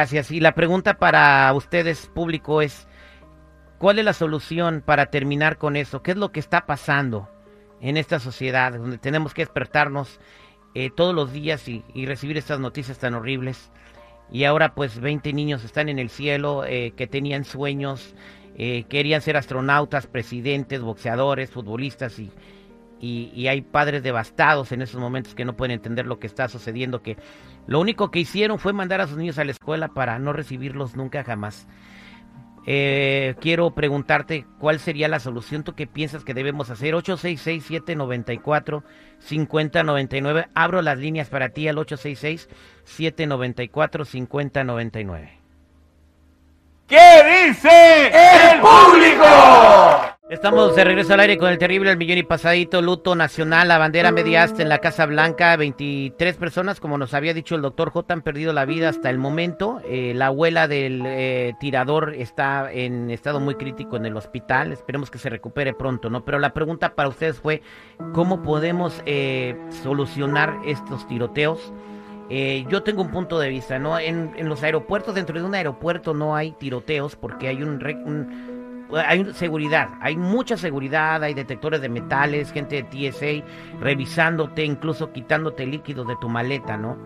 Gracias. Y la pregunta para ustedes, público, es, ¿cuál es la solución para terminar con eso? ¿Qué es lo que está pasando en esta sociedad donde tenemos que despertarnos eh, todos los días y, recibir estas noticias tan horribles? Y ahora pues 20 niños están en el cielo eh, que tenían sueños, eh, querían ser astronautas, presidentes, boxeadores, futbolistas y, y, hay padres devastados en esos momentos que no pueden entender lo que está sucediendo, que lo único que hicieron fue mandar a sus niños a la escuela para no recibirlos nunca jamás. Eh, quiero preguntarte cuál sería la solución, tú qué piensas que debemos hacer. 866-794-5099. Abro las líneas para ti al 866-794-5099. ¿Qué dice el público? Estamos de regreso al aire con el terrible El Millón y Pasadito, luto nacional, la bandera media en la Casa Blanca, 23 personas, como nos había dicho el doctor J, han perdido la vida hasta el momento. Eh, la abuela del eh, tirador está en estado muy crítico en el hospital, esperemos que se recupere pronto, ¿no? Pero la pregunta para ustedes fue, ¿cómo podemos eh, solucionar estos tiroteos? Eh, yo tengo un punto de vista, ¿no? En, los aeropuertos, dentro de un aeropuerto no hay tiroteos porque hay un, hay seguridad, hay mucha seguridad, hay detectores de metales, gente de TSA revisándote, incluso quitándote líquidos de tu maleta, ¿no?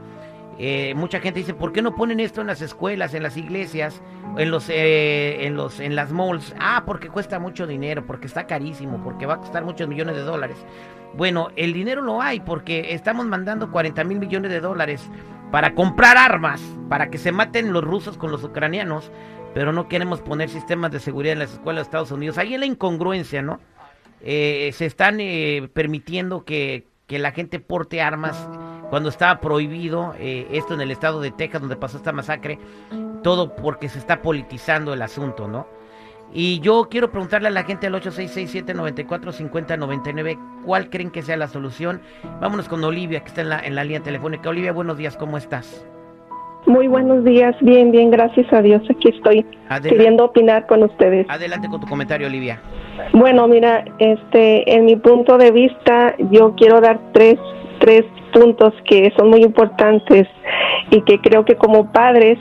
Eh, mucha gente dice, ¿por qué no ponen esto en las escuelas, en las iglesias, en los, eh, en los, en las malls? Ah, porque cuesta mucho dinero, porque está carísimo, porque va a costar muchos millones de dólares. Bueno, el dinero lo hay porque estamos mandando 40 mil millones de dólares para comprar armas, para que se maten los rusos con los ucranianos, pero no queremos poner sistemas de seguridad en las escuelas de Estados Unidos. Ahí es la incongruencia, ¿no? Eh, se están eh, permitiendo que, que, la gente porte armas cuando estaba prohibido, eh, esto en el estado de Texas, donde pasó esta masacre, todo porque se está politizando el asunto, ¿no? Y yo quiero preguntarle a la gente al 8667-945099 cuál creen que sea la solución. Vámonos con Olivia, que está en la, en la línea telefónica. Olivia, buenos días, ¿cómo estás? Muy buenos días, bien, bien, gracias a Dios. Aquí estoy queriendo opinar con ustedes. Adelante con tu comentario, Olivia. Bueno, mira, este, en mi punto de vista, yo quiero dar tres, tres puntos que son muy importantes y que creo que como padres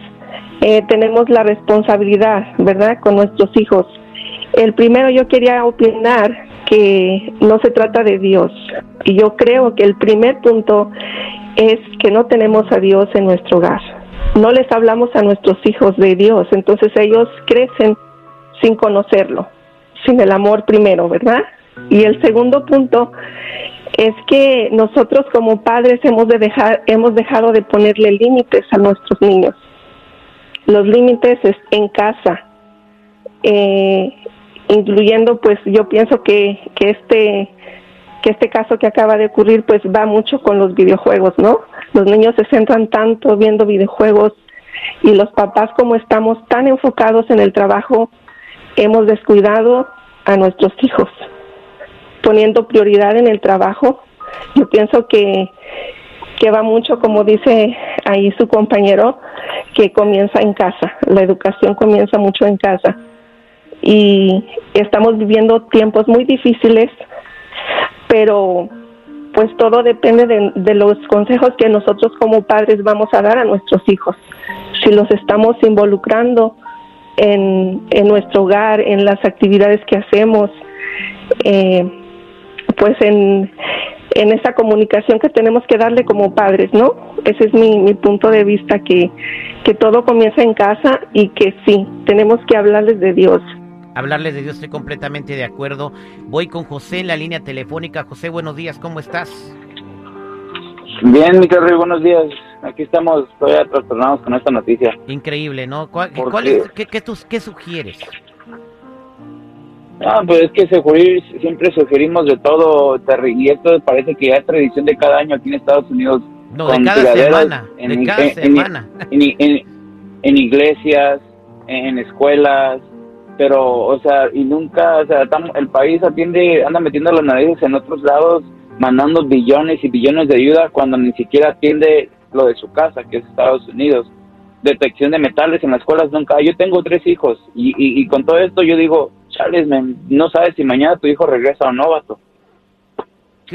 eh, tenemos la responsabilidad, ¿verdad?, con nuestros hijos. El primero yo quería opinar que no se trata de Dios. Y yo creo que el primer punto es que no tenemos a Dios en nuestro hogar. No les hablamos a nuestros hijos de Dios, entonces ellos crecen sin conocerlo, sin el amor primero, ¿verdad? Y el segundo punto es que nosotros como padres hemos de dejar hemos dejado de ponerle límites a nuestros niños los límites en casa, eh, incluyendo pues yo pienso que, que este que este caso que acaba de ocurrir pues va mucho con los videojuegos, ¿no? Los niños se centran tanto viendo videojuegos y los papás como estamos tan enfocados en el trabajo hemos descuidado a nuestros hijos, poniendo prioridad en el trabajo. Yo pienso que que va mucho, como dice ahí su compañero, que comienza en casa. La educación comienza mucho en casa. Y estamos viviendo tiempos muy difíciles, pero pues todo depende de, los consejos que nosotros como padres vamos a dar a nuestros hijos. Si los estamos involucrando en, nuestro hogar, en las actividades que hacemos, eh, pues en, esa comunicación que tenemos que darle como padres, ¿no? Ese es mi, punto de vista, que todo comienza en casa y que sí, tenemos que hablarles de Dios. Hablarles de Dios, estoy completamente de acuerdo. Voy con José en la línea telefónica. José, buenos días, ¿cómo estás? Bien, mi querido, buenos días. Aquí estamos todavía trastornados con esta noticia. Increíble, ¿no? ¿Cuál, es, qué, qué, qué sugieres? Ah, pues es que siempre sugerimos de todo, y esto parece que ya es tradición de cada año aquí en Estados Unidos. No, de cada semana, en, cada semana. En, iglesias, en escuelas, pero, o sea, y nunca, o sea, el país atiende, anda metiendo las narices en otros lados, mandando billones y billones de ayuda cuando ni siquiera atiende lo de su casa, que es Estados Unidos. Detección de metales en las escuelas nunca. Yo tengo tres hijos y, y con todo esto yo digo, chales, no sabes si mañana tu hijo regresa o no, vato.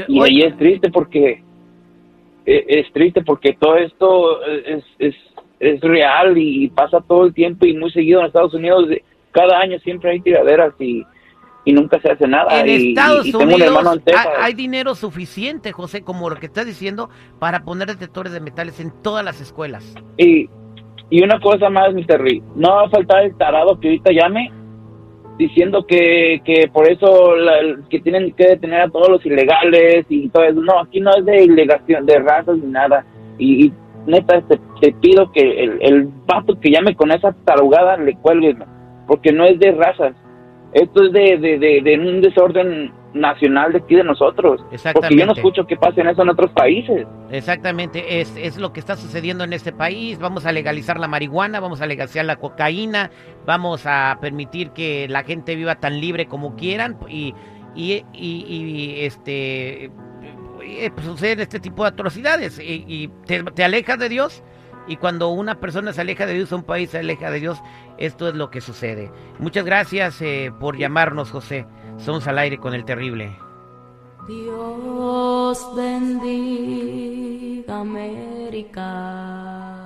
Y ahí es triste porque e, es triste porque todo esto es, es es real y pasa todo el tiempo y muy seguido en Estados Unidos. Cada año siempre hay tiraderas y, y nunca se hace nada. En y, Estados y Unidos en hay, hay dinero suficiente, José, como lo que estás diciendo, para poner detectores de metales en todas las escuelas. Y, y una cosa más, Mr. Lee, no va a faltar el tarado que ahorita llame diciendo que, que por eso la- que tienen que detener a todos los ilegales y todo eso. No, aquí no es de ilegación, de razas ni nada. Y, y neta, te, te pido que el, el vato que llame con esa tarugada le cuelgues, porque no es de razas. Esto es de, de, de, de un desorden nacional de aquí de nosotros. Porque yo no escucho que pasen eso en otros países. Exactamente, es, es lo que está sucediendo en este país. Vamos a legalizar la marihuana, vamos a legalizar la cocaína, vamos a permitir que la gente viva tan libre como quieran y, y, y- y, este eh, pues, suceden este tipo de atrocidades y, y te, te alejas de Dios y cuando una persona se aleja de Dios, un país se aleja de Dios, esto es lo que sucede. Muchas gracias eh, por llamarnos, José. Somos al aire con el terrible. Dios bendiga América.